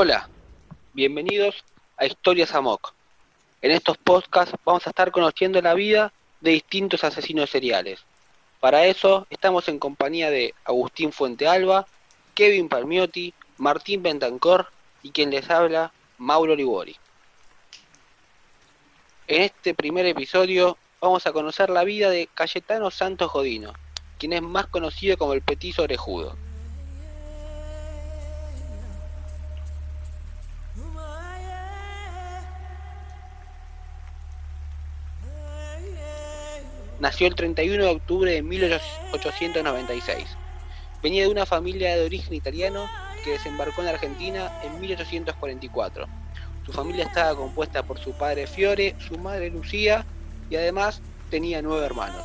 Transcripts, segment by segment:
Hola, bienvenidos a Historias Amok. En estos podcasts vamos a estar conociendo la vida de distintos asesinos seriales. Para eso estamos en compañía de Agustín Fuentealba, Kevin Palmiotti, Martín Bentancor y quien les habla, Mauro Libori. En este primer episodio vamos a conocer la vida de Cayetano Santos Godino, quien es más conocido como el Petiso Orejudo. Nació el 31 de octubre de 1896. Venía de una familia de origen italiano que desembarcó en Argentina en 1844. Su familia estaba compuesta por su padre Fiore, su madre Lucía y además tenía nueve hermanos.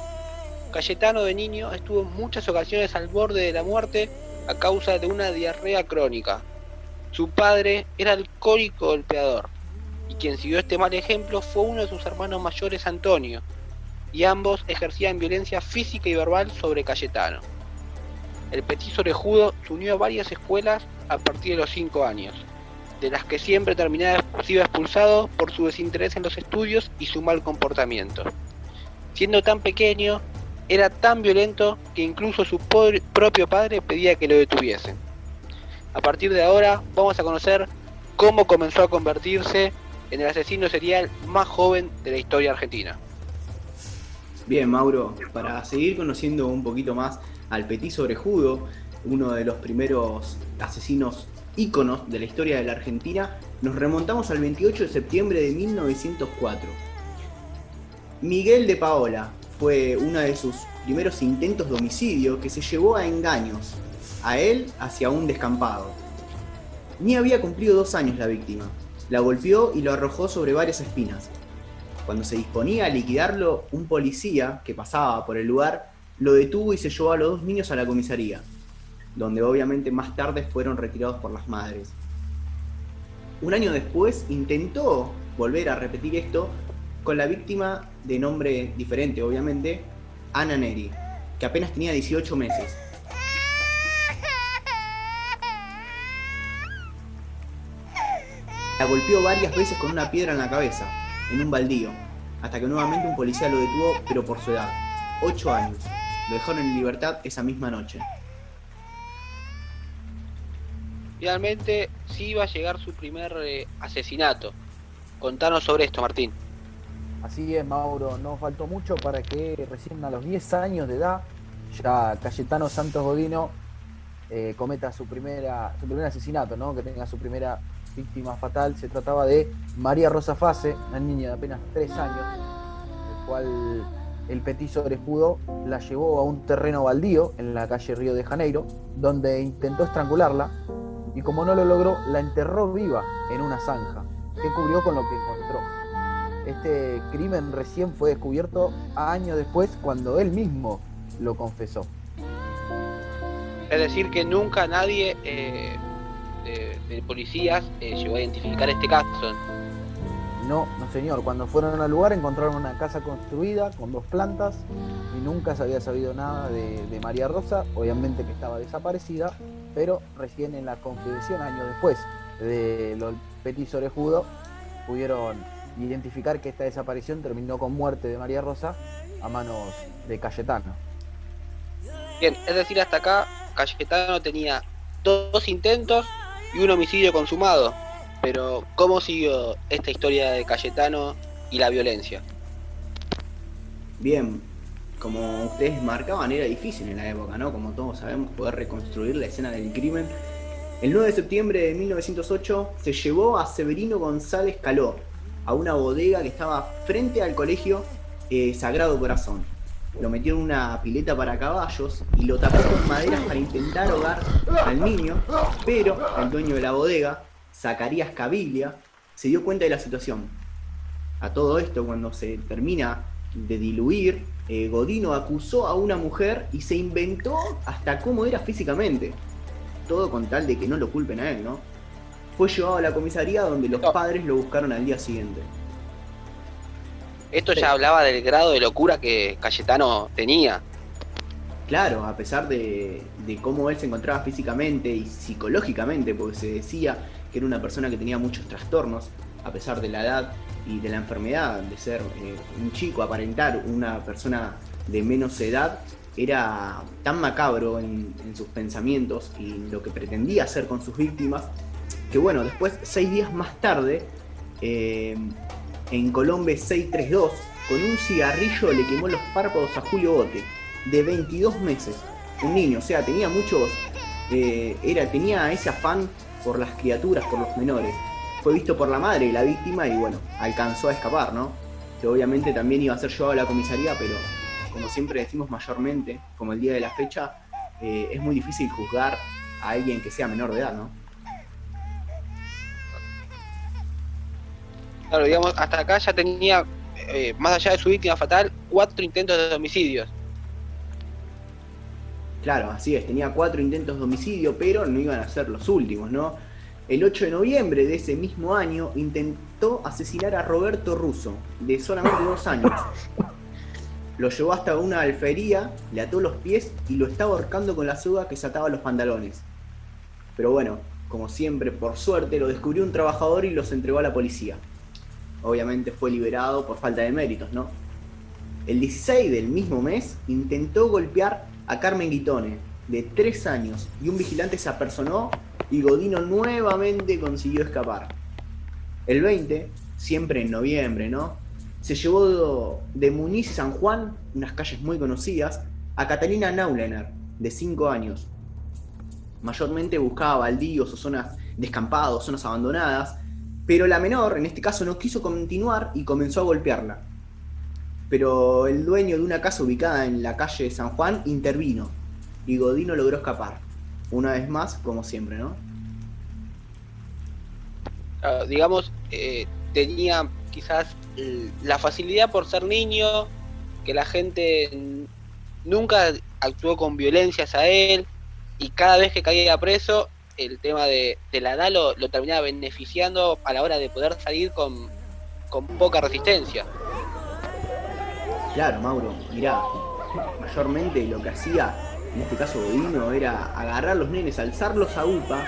Cayetano de niño estuvo en muchas ocasiones al borde de la muerte a causa de una diarrea crónica. Su padre era alcohólico golpeador y quien siguió este mal ejemplo fue uno de sus hermanos mayores, Antonio, y ambos ejercían violencia física y verbal sobre Cayetano. El petiso orejudo se unió a varias escuelas a partir de los 5 años, de las que siempre terminaba expulsado por su desinterés en los estudios y su mal comportamiento. Siendo tan pequeño, era tan violento que incluso su propio padre pedía que lo detuviesen. A partir de ahora vamos a conocer cómo comenzó a convertirse en el asesino serial más joven de la historia argentina. Bien, Mauro, para seguir conociendo un poquito más al Petiso Orejudo, uno de los primeros asesinos íconos de la historia de la Argentina, nos remontamos al 28 de septiembre de 1904. Miguel de Paola fue uno de sus primeros intentos de homicidio que se llevó a engaños, a él hacia un descampado. Ni había cumplido dos años la víctima. La golpeó y lo arrojó sobre varias espinas. Cuando se disponía a liquidarlo, un policía que pasaba por el lugar lo detuvo y se llevó a los dos niños a la comisaría, donde obviamente más tarde fueron retirados por las madres. Un año después intentó volver a repetir esto con la víctima de nombre diferente, obviamente, Ana Neri, que apenas tenía 18 meses. La golpeó varias veces con una piedra en la cabeza, en un baldío, hasta que nuevamente un policía lo detuvo, pero por su edad, 8 años. Lo dejaron en libertad esa misma noche. Finalmente, sí iba a llegar su primer eh, asesinato. Contanos sobre esto, Martín. Así es, Mauro, no faltó mucho para que recién a los 10 años de edad, ya Cayetano Santos Godino eh, cometa su, primera, su primer asesinato, ¿no? que tenga su primera víctima fatal. Se trataba de María Rosa Fase, una niña de apenas 3 años, el cual el petiso orejudo la llevó a un terreno baldío en la calle Río de Janeiro, donde intentó estrangularla y como no lo logró, la enterró viva en una zanja, que cubrió con lo que encontró. Este crimen recién fue descubierto años después cuando él mismo lo confesó. Es decir, que nunca nadie eh, de, policías eh, llegó a identificar este caso. No, no señor. Cuando fueron al lugar encontraron una casa construida con dos plantas y nunca se había sabido nada de, María Rosa. Obviamente que estaba desaparecida, pero recién en la confesión, años después de los Petit Orejudo, pudieron identificar que esta desaparición terminó con muerte de María Rosa a manos de Cayetano. Bien, es decir, hasta acá Cayetano tenía dos intentos y un homicidio consumado. Pero, ¿cómo siguió esta historia de Cayetano y la violencia? Bien, como ustedes marcaban, era difícil en la época, ¿no? Como todos sabemos, poder reconstruir la escena del crimen. El 9 de septiembre de 1908 se llevó a Severino González Caló a una bodega que estaba frente al colegio eh, Sagrado Corazón lo metió en una pileta para caballos y lo tapó con maderas para intentar ahogar al niño, pero el dueño de la bodega, Zacarías Cabilia, se dio cuenta de la situación. A todo esto, cuando se termina de diluir, eh, Godino acusó a una mujer y se inventó hasta cómo era físicamente. Todo con tal de que no lo culpen a él, ¿no? Fue llevado a la comisaría donde los padres lo buscaron al día siguiente. Esto ya hablaba del grado de locura que Cayetano tenía. Claro, a pesar de, cómo él se encontraba físicamente y psicológicamente, porque se decía que era una persona que tenía muchos trastornos, a pesar de la edad y de la enfermedad, de ser eh, un chico, aparentar una persona de menos edad, era tan macabro en, sus pensamientos y lo que pretendía hacer con sus víctimas, que bueno, después, seis días más tarde, eh, en Colombe 632, con un cigarrillo le quemó los párpados a Julio Bote, de 22 meses, un niño, o sea, tenía muchos, eh, era, tenía ese afán por las criaturas, por los menores. Fue visto por la madre y la víctima y bueno, alcanzó a escapar, ¿no? Que obviamente también iba a ser llevado a la comisaría, pero como siempre decimos mayormente, como el día de la fecha, eh, es muy difícil juzgar a alguien que sea menor de edad, ¿no? Claro, digamos, hasta acá ya tenía, eh, más allá de su víctima fatal, cuatro intentos de homicidios. Claro, así es, tenía cuatro intentos de homicidio, pero no iban a ser los últimos, ¿no? El 8 de noviembre de ese mismo año intentó asesinar a Roberto Russo, de solamente dos años. Lo llevó hasta una alfería, le ató los pies y lo estaba ahorcando con la soga que se ataba los pantalones. Pero bueno, como siempre, por suerte, lo descubrió un trabajador y los entregó a la policía. Obviamente fue liberado por falta de méritos, ¿no? El 16 del mismo mes intentó golpear a Carmen Guitone, de 3 años, y un vigilante se apersonó y Godino nuevamente consiguió escapar. El 20, siempre en noviembre, ¿no? Se llevó de Muniz San Juan, unas calles muy conocidas, a Catalina Naulener, de 5 años. Mayormente buscaba baldíos o zonas descampados, zonas abandonadas, pero la menor, en este caso, no quiso continuar y comenzó a golpearla pero el dueño de una casa ubicada en la calle San Juan intervino y Godino logró escapar. Una vez más, como siempre, ¿no? digamos, eh, tenía quizás la facilidad por ser niño, que la gente nunca actuó con violencias a él y cada vez que caía preso, el tema de, la edad lo, terminaba beneficiando a la hora de poder salir con, con poca resistencia. Claro, Mauro, mirá, mayormente lo que hacía, en este caso Godino, era agarrar a los nenes, alzarlos a UPA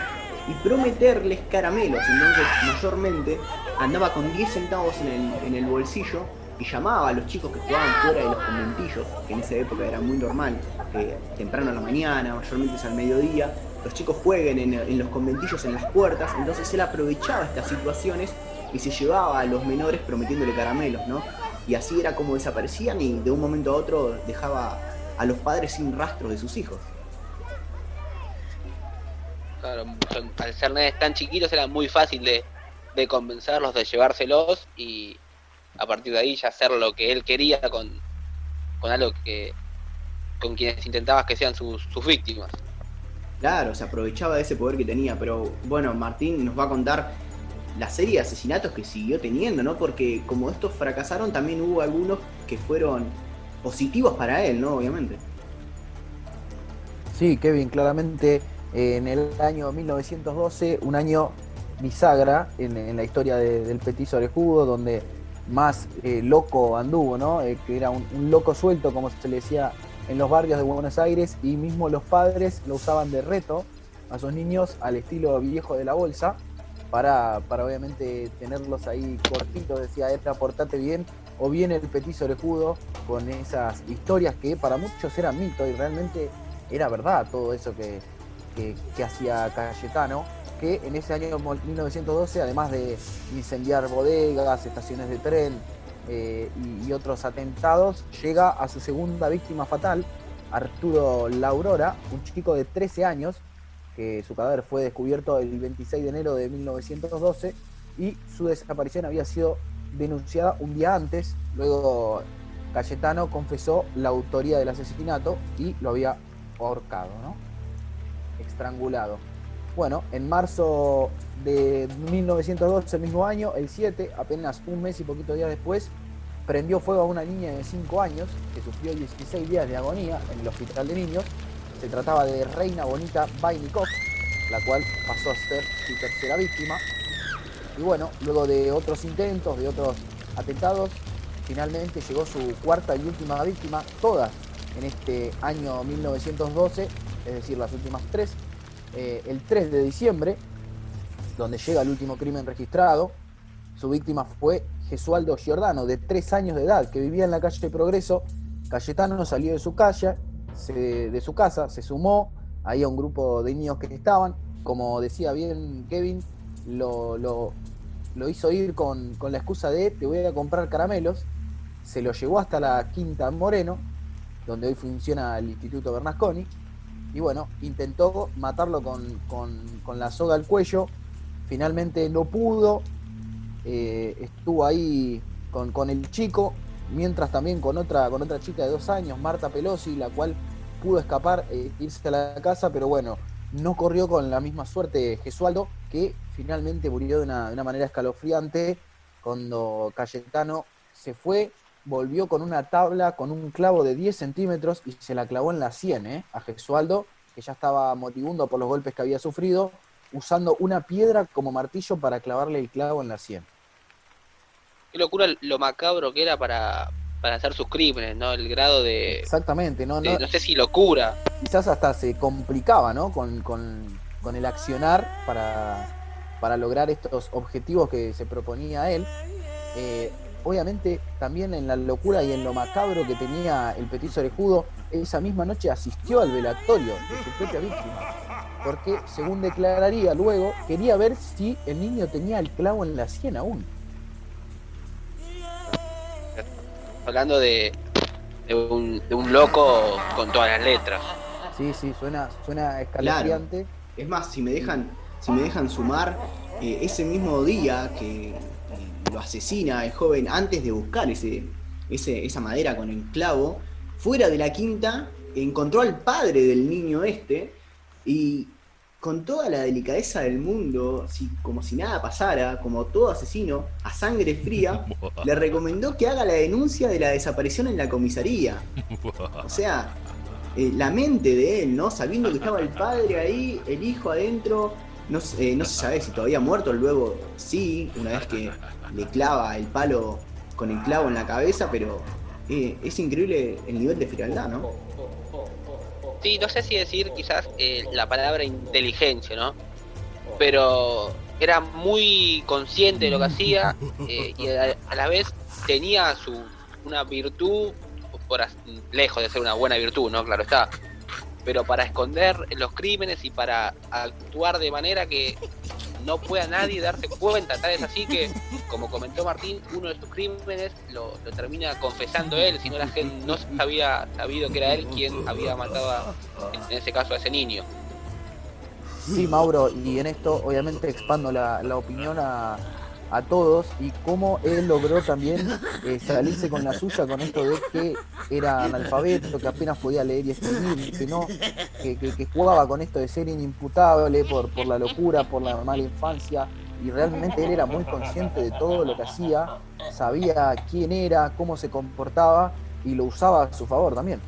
y prometerles caramelos. Entonces, mayormente andaba con 10 centavos en el, bolsillo y llamaba a los chicos que jugaban fuera de los conventillos, que en esa época era muy normal, que temprano a la mañana, mayormente es al mediodía, los chicos jueguen en, los conventillos en las puertas, entonces él aprovechaba estas situaciones y se llevaba a los menores prometiéndole caramelos, ¿no? y así era como desaparecían y de un momento a otro dejaba a los padres sin rastros de sus hijos. Claro, al ser nenes tan chiquitos era muy fácil de, convencerlos, de llevárselos y a partir de ahí ya hacer lo que él quería con, con algo que con quienes intentaba que sean sus víctimas. Claro, se aprovechaba de ese poder que tenía, pero bueno, Martín nos va a contar la serie de asesinatos que siguió teniendo, ¿no? Porque como estos fracasaron, también hubo algunos que fueron positivos para él, ¿no? Obviamente. Sí, Kevin, claramente en el año 1912, un año bisagra en, la historia del petiso orejudo, donde más eh, loco anduvo, ¿no? Eh, que era un, un, loco suelto, como se le decía en los barrios de Buenos Aires, y mismo los padres lo usaban de reto a sus niños al estilo viejo de la bolsa para, para obviamente tenerlos ahí cortitos, decía, esta portate bien, o bien el petiso orejudo con esas historias que para muchos eran mito y realmente era verdad todo eso que, hacía Cayetano, que en ese año 1912, además de incendiar bodegas, estaciones de tren eh, y, y, otros atentados, llega a su segunda víctima fatal, Arturo Laurora, un chico de 13 años, que su cadáver fue descubierto el 26 de enero de 1912 y su desaparición había sido denunciada un día antes. Luego Cayetano confesó la autoría del asesinato y lo había ahorcado, ¿no? Estrangulado. Bueno, en marzo de 1912, el mismo año, el 7, apenas un mes y poquito días después, prendió fuego a una niña de 5 años que sufrió 16 días de agonía en el hospital de niños se trataba de Reina Bonita Bainikov, la cual pasó a ser su tercera víctima. Y bueno, luego de otros intentos, de otros atentados, finalmente llegó su cuarta y última víctima, todas en este año 1912, es decir, las últimas tres, eh, el 3 de diciembre, donde llega el último crimen registrado. Su víctima fue Gesualdo Giordano, de tres años de edad, que vivía en la calle Progreso. Cayetano salió de su calle, de su casa, se sumó ahí a un grupo de niños que estaban. Como decía bien Kevin, lo, lo, hizo ir con, con, la excusa de te voy a comprar caramelos. Se lo llevó hasta la Quinta Moreno, donde hoy funciona el Instituto Bernasconi. Y bueno, intentó matarlo con, con la soga al cuello. Finalmente no pudo, eh, estuvo ahí con, el chico, mientras también con otra, con otra chica de dos años, Marta Pelosi, la cual pudo escapar e irse a la casa, pero bueno, no corrió con la misma suerte Gesualdo, que finalmente murió de una, manera escalofriante cuando Cayetano se fue, volvió con una tabla con un clavo de 10 centímetros y se la clavó en la sien ¿eh? a Gesualdo, que ya estaba moribundo por los golpes que había sufrido, usando una piedra como martillo para clavarle el clavo en la sien qué locura lo macabro que era para, hacer sus crímenes, ¿no? El grado de... Exactamente, ¿no? no, sé si locura. Quizás hasta se complicaba, ¿no? Con, el accionar para, para, lograr estos objetivos que se proponía él. Eh, obviamente también en la locura y en lo macabro que tenía el petiso orejudo, esa misma noche asistió al velatorio de su propia víctima. Porque, según declararía luego, quería ver si el niño tenía el clavo en la sien aún. hablando de, un, loco con todas las letras. Sí, sí, suena, suena escalofriante. Es más, si me dejan, si me dejan sumar, eh, ese mismo día que eh, lo asesina el joven antes de buscar ese, ese, esa madera con el clavo, fuera de la quinta encontró al padre del niño este y con toda la delicadeza del mundo, como si nada pasara, como todo asesino, a sangre fría, le recomendó que haga la denuncia de la desaparición en la comisaría. O sea, eh, la mente de él, ¿no? Sabiendo que estaba el padre ahí, el hijo adentro, no, eh, no se sabe si todavía muerto, luego sí, una vez que le clava el palo con el clavo en la cabeza, pero eh, es increíble el nivel de frialdad, ¿no? Sí, no sé si decir quizás eh, la palabra inteligencia, ¿no? Pero era muy consciente de lo que hacía eh, y a, la vez tenía su una virtud, por lejos de ser una buena virtud, ¿no? Claro está. Pero para esconder los crímenes y para actuar de manera que no pueda nadie darse cuenta. Tal es así que, como comentó Martín, uno de sus crímenes lo, termina confesando él, si no la gente no había sabido que era él quien había matado, en ese caso, a ese niño. Sí, Mauro, y en esto obviamente expando la, la opinión a, a todos y cómo él logró también eh, salirse con la suya con esto de que era analfabeto, que apenas podía leer y escribir, que no, que, jugaba con esto de ser inimputable por, por la locura, por la mala infancia, y realmente él era muy consciente de todo lo que hacía, sabía quién era, cómo se comportaba y lo usaba a su favor también.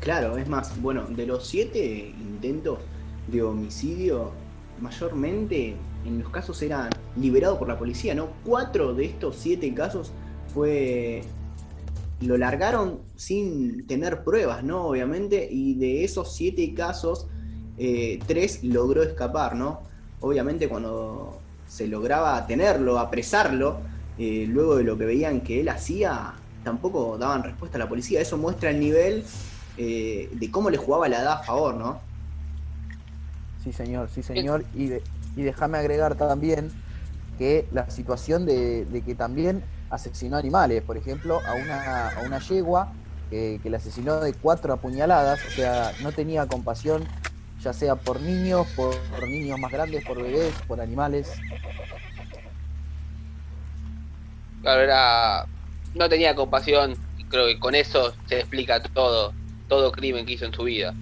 Claro, es más, bueno, de los siete intentos de homicidio, mayormente en los casos eran liberados por la policía, ¿no? Cuatro de estos siete casos fue. lo largaron sin tener pruebas, ¿no? Obviamente, y de esos siete casos, eh, tres logró escapar, ¿no? Obviamente, cuando se lograba tenerlo, apresarlo, eh, luego de lo que veían que él hacía, tampoco daban respuesta a la policía. Eso muestra el nivel eh, de cómo le jugaba la edad a favor, ¿no? Sí, señor, sí, señor. Y, de, y déjame agregar también que la situación de, que también asesinó animales, por ejemplo, a una, a una yegua que, que le asesinó de cuatro apuñaladas, o sea, no tenía compasión, ya sea por niños, por, niños más grandes, por bebés, por animales. Claro, no tenía compasión y creo que con eso se explica todo, todo crimen que hizo en su vida.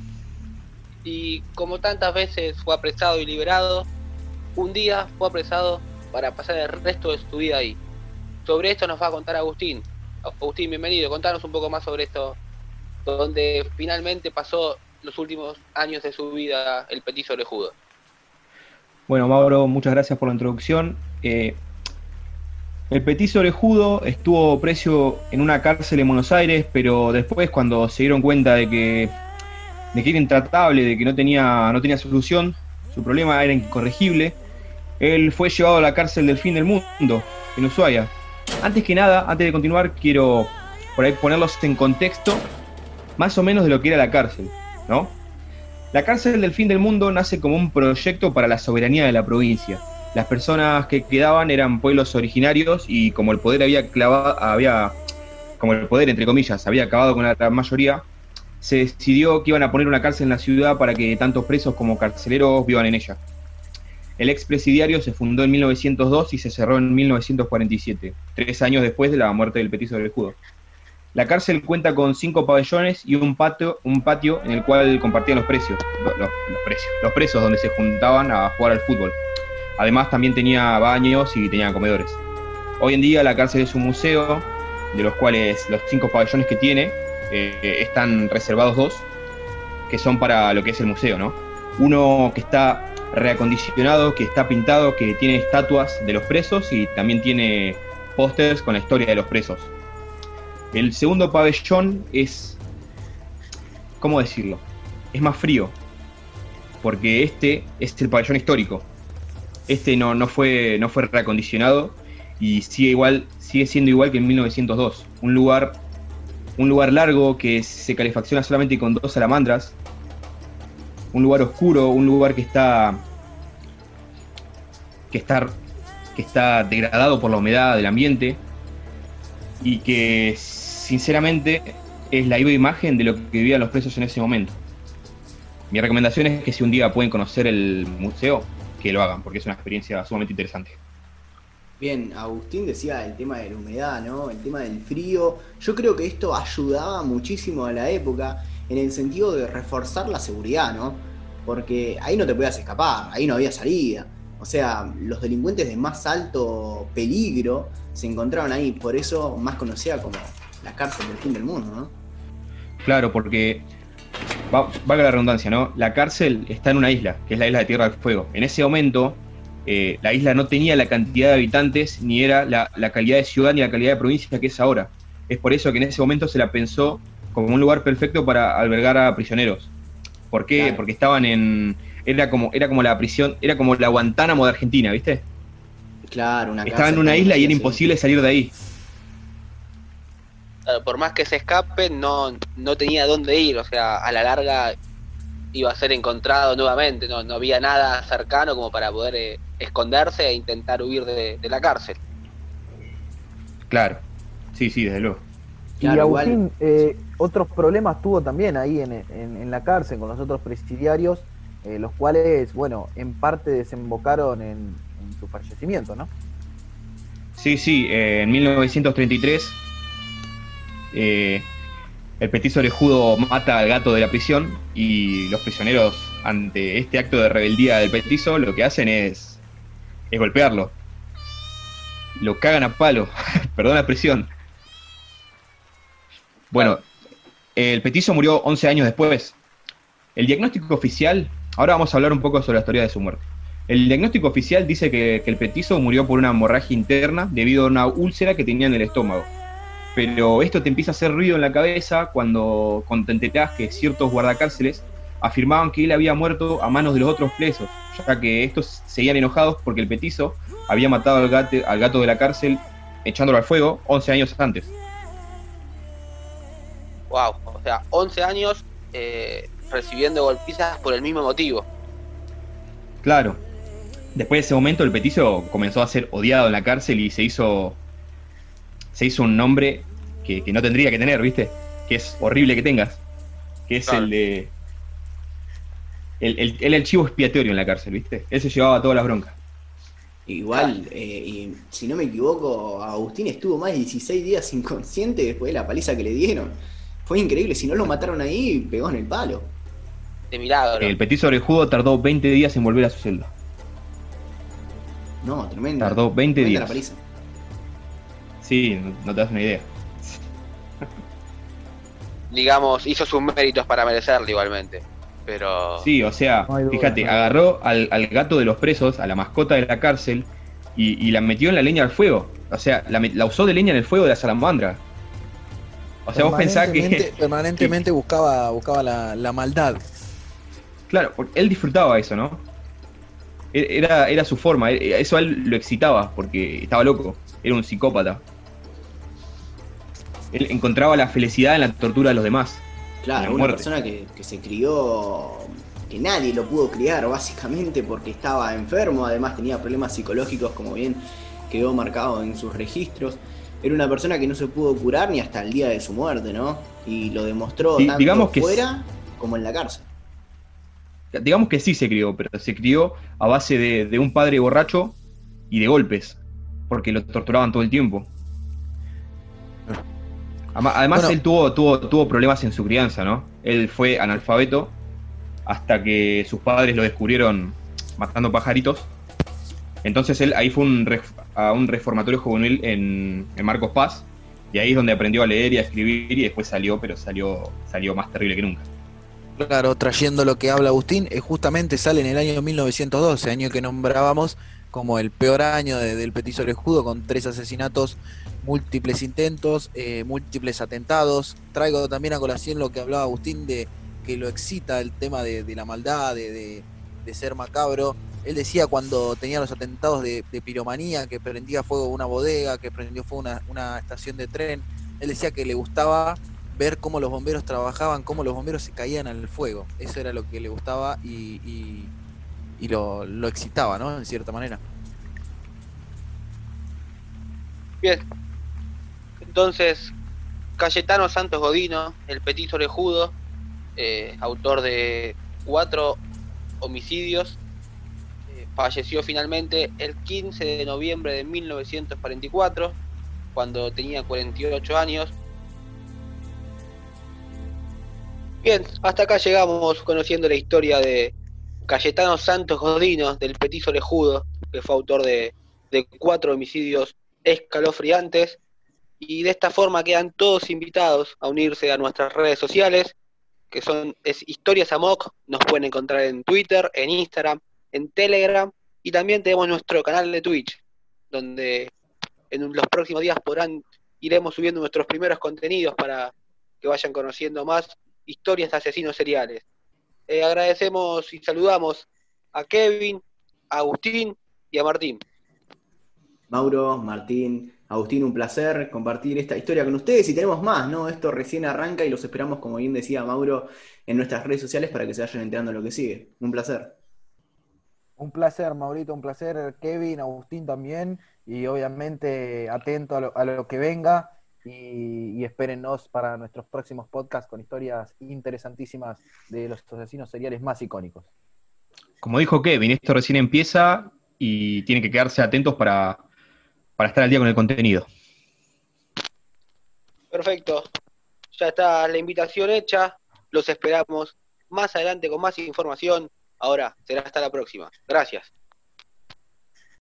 Y como tantas veces fue apresado y liberado, un día fue apresado para pasar el resto de su vida ahí. Sobre esto nos va a contar Agustín. Agustín, bienvenido. Contanos un poco más sobre esto, donde finalmente pasó los últimos años de su vida el petiso orejudo. Bueno, Mauro, muchas gracias por la introducción. Eh, el petiso orejudo estuvo preso en una cárcel en Buenos Aires, pero después cuando se dieron cuenta de que, de que era intratable, de que no tenía, no tenía solución, su problema era incorregible, Él fue llevado a la cárcel del fin del mundo, en Ushuaia. Antes que nada, antes de continuar, quiero por ahí ponerlos en contexto más o menos de lo que era la cárcel, ¿no? La cárcel del fin del mundo nace como un proyecto para la soberanía de la provincia. Las personas que quedaban eran pueblos originarios y como el poder había clavado, había, como el poder entre comillas, había acabado con la mayoría, se decidió que iban a poner una cárcel en la ciudad para que tantos presos como carceleros vivan en ella. El ex presidiario se fundó en 1902 y se cerró en 1947, tres años después de la muerte del petiso del escudo. La cárcel cuenta con cinco pabellones y un patio, un patio en el cual compartían los precios, los, precios, los presos donde se juntaban a jugar al fútbol. Además también tenía baños y tenía comedores. Hoy en día la cárcel es un museo, de los cuales los cinco pabellones que tiene eh, están reservados dos, que son para lo que es el museo, ¿no? Uno que está reacondicionado, que está pintado, que tiene estatuas de los presos y también tiene pósters con la historia de los presos. El segundo pabellón es, ¿cómo decirlo? Es más frío, porque este es el pabellón histórico. Este no, no, fue, no fue reacondicionado y sigue, igual, sigue siendo igual que en 1902. Un lugar un lugar largo que se calefacciona solamente con dos salamandras, un lugar oscuro, un lugar que está que está que está degradado por la humedad del ambiente y que sinceramente es la viva imagen de lo que vivían los presos en ese momento. Mi recomendación es que si un día pueden conocer el museo, que lo hagan, porque es una experiencia sumamente interesante. Bien, Agustín decía el tema de la humedad, ¿no? El tema del frío. Yo creo que esto ayudaba muchísimo a la época en el sentido de reforzar la seguridad, ¿no? Porque ahí no te podías escapar, ahí no había salida. O sea, los delincuentes de más alto peligro se encontraban ahí, por eso más conocida como la cárcel del fin del mundo, ¿no? Claro, porque valga la redundancia, ¿no? La cárcel está en una isla, que es la isla de Tierra del Fuego. En ese momento, eh, la isla no tenía la cantidad de habitantes, ni era la, calidad de ciudad, ni la calidad de provincia que es ahora. Es por eso que en ese momento se la pensó como un lugar perfecto para albergar a prisioneros. ¿Por qué? Porque estaban en. Era como, era como la prisión, era como la Guantánamo de Argentina, ¿viste? Claro, una Estaban en una isla y era imposible salir de ahí. por más que se escape, no, no tenía dónde ir, o sea, a la larga iba a ser encontrado nuevamente, no, no había nada cercano como para poder eh, esconderse e intentar huir de, la cárcel. Claro, sí, sí, desde luego. Y Agustín, eh, otros problemas tuvo también ahí en, la cárcel con los otros presidiarios, eh, los cuales, bueno, en parte desembocaron en, su fallecimiento, ¿no? Sí, sí, en 1933 el petiso orejudo mata al gato de la prisión y los prisioneros, ante este acto de rebeldía del petiso, lo que hacen es, es golpearlo. Lo cagan a palo, perdón la prisión. Bueno, el petiso murió 11 años después. El diagnóstico oficial, ahora vamos a hablar un poco sobre la historia de su muerte. El diagnóstico oficial dice que, que el petiso murió por una hemorragia interna debido a una úlcera que tenía en el estómago pero esto te empieza a hacer ruido en la cabeza cuando, te enterás que ciertos guardacárceles afirmaban que él había muerto a manos de los otros presos, ya que estos seguían enojados porque el petizo había matado al gato, al gato de la cárcel echándolo al fuego 11 años antes. Wow, o sea, 11 años eh, recibiendo golpizas por el mismo motivo. Claro. Después de ese momento el petizo comenzó a ser odiado en la cárcel y se hizo se hizo un nombre que, no tendría que tener, ¿viste? Que es horrible que tengas. Que es el de. El, el, el, chivo expiatorio en la cárcel, ¿viste? Él se llevaba todas las broncas. Igual, eh, y, si no me equivoco, Agustín estuvo más de 16 días inconsciente después de la paliza que le dieron. Fue increíble, si no lo mataron ahí, pegó en el palo. De milagro. El petiso orejudo tardó 20 días en volver a su celda. No, tremendo. Tardó 20 días. La paliza. Sí, no, te das una idea. Digamos, hizo sus méritos para merecerlo igualmente. Pero. Sí, o sea, fíjate, agarró al, gato de los presos, a la mascota de la cárcel, y, la metió en la leña al fuego. O sea, la, usó de leña en el fuego de la salamandra. O sea, vos pensás que. Permanentemente buscaba, buscaba la, la, maldad. Claro, porque él disfrutaba eso, ¿no? E-, era, era su forma, e-, eso a él lo excitaba porque estaba loco, era un psicópata. Él encontraba la felicidad en la tortura de los demás. Claro, una persona que, que se crió, que nadie lo pudo criar básicamente porque estaba enfermo, además tenía problemas psicológicos como bien quedó marcado en sus registros. Era una persona que no se pudo curar ni hasta el día de su muerte, ¿no? Y lo demostró tanto digamos que fuera como en la cárcel. Digamos que sí se crió, pero se crió a base de, un padre borracho y de golpes, porque lo torturaban todo el tiempo. Además, él tuvo, tuvo, tuvo problemas en su crianza, ¿no? Él fue analfabeto hasta que sus padres lo descubrieron matando pajaritos. Entonces él ahí fue un, a un reformatorio juvenil en, Marcos Paz, y ahí es donde aprendió a leer y a escribir y después salió, pero salió, salió más terrible que nunca. Claro, trayendo lo que habla Agustín, eh, justamente sale en el año 1912, año que nombrábamos como el peor año del petiso escudo, con tres asesinatos, múltiples intentos, eh, múltiples atentados. Traigo también a colación lo que hablaba Agustín de que lo excita el tema de, la maldad, de, de ser macabro. Él decía cuando tenía los atentados de, piromanía, que prendía fuego una bodega, que prendió fuego una, estación de tren, él decía que le gustaba ver cómo los bomberos trabajaban, cómo los bomberos se caían al fuego. Eso era lo que le gustaba y, lo, lo, excitaba, ¿no? En cierta manera. Bien. Entonces, Cayetano Santos Godino, el petiso orejudo, eh, autor de cuatro homicidios falleció finalmente el 15 de noviembre de 1944, cuando tenía 48 años. Bien, hasta acá llegamos conociendo la historia de Cayetano Santos Godino, del Petiso Lejudo, que fue autor de, cuatro homicidios escalofriantes. Y de esta forma quedan todos invitados a unirse a nuestras redes sociales, que son es Historias Amok, nos pueden encontrar en Twitter, en Instagram, en Telegram y también tenemos nuestro canal de Twitch, donde en los próximos días podrán iremos subiendo nuestros primeros contenidos para que vayan conociendo más historias de asesinos seriales. Eh, agradecemos y saludamos a Kevin, a Agustín y a Martín. Mauro, Martín, Agustín, un placer compartir esta historia con ustedes y tenemos más, ¿no? Esto recién arranca y los esperamos, como bien decía Mauro, en nuestras redes sociales para que se vayan enterando de lo que sigue. Un placer. Un placer, Maurito, un placer, Kevin, Agustín también, y obviamente atento a lo, que venga y, y, espérennos para nuestros próximos podcasts con historias interesantísimas de los asesinos seriales más icónicos. Como dijo Kevin, esto recién empieza y tienen que quedarse atentos para, para estar al día con el contenido. Perfecto, ya está la invitación hecha, los esperamos más adelante con más información Ahora, será hasta la próxima. Gracias.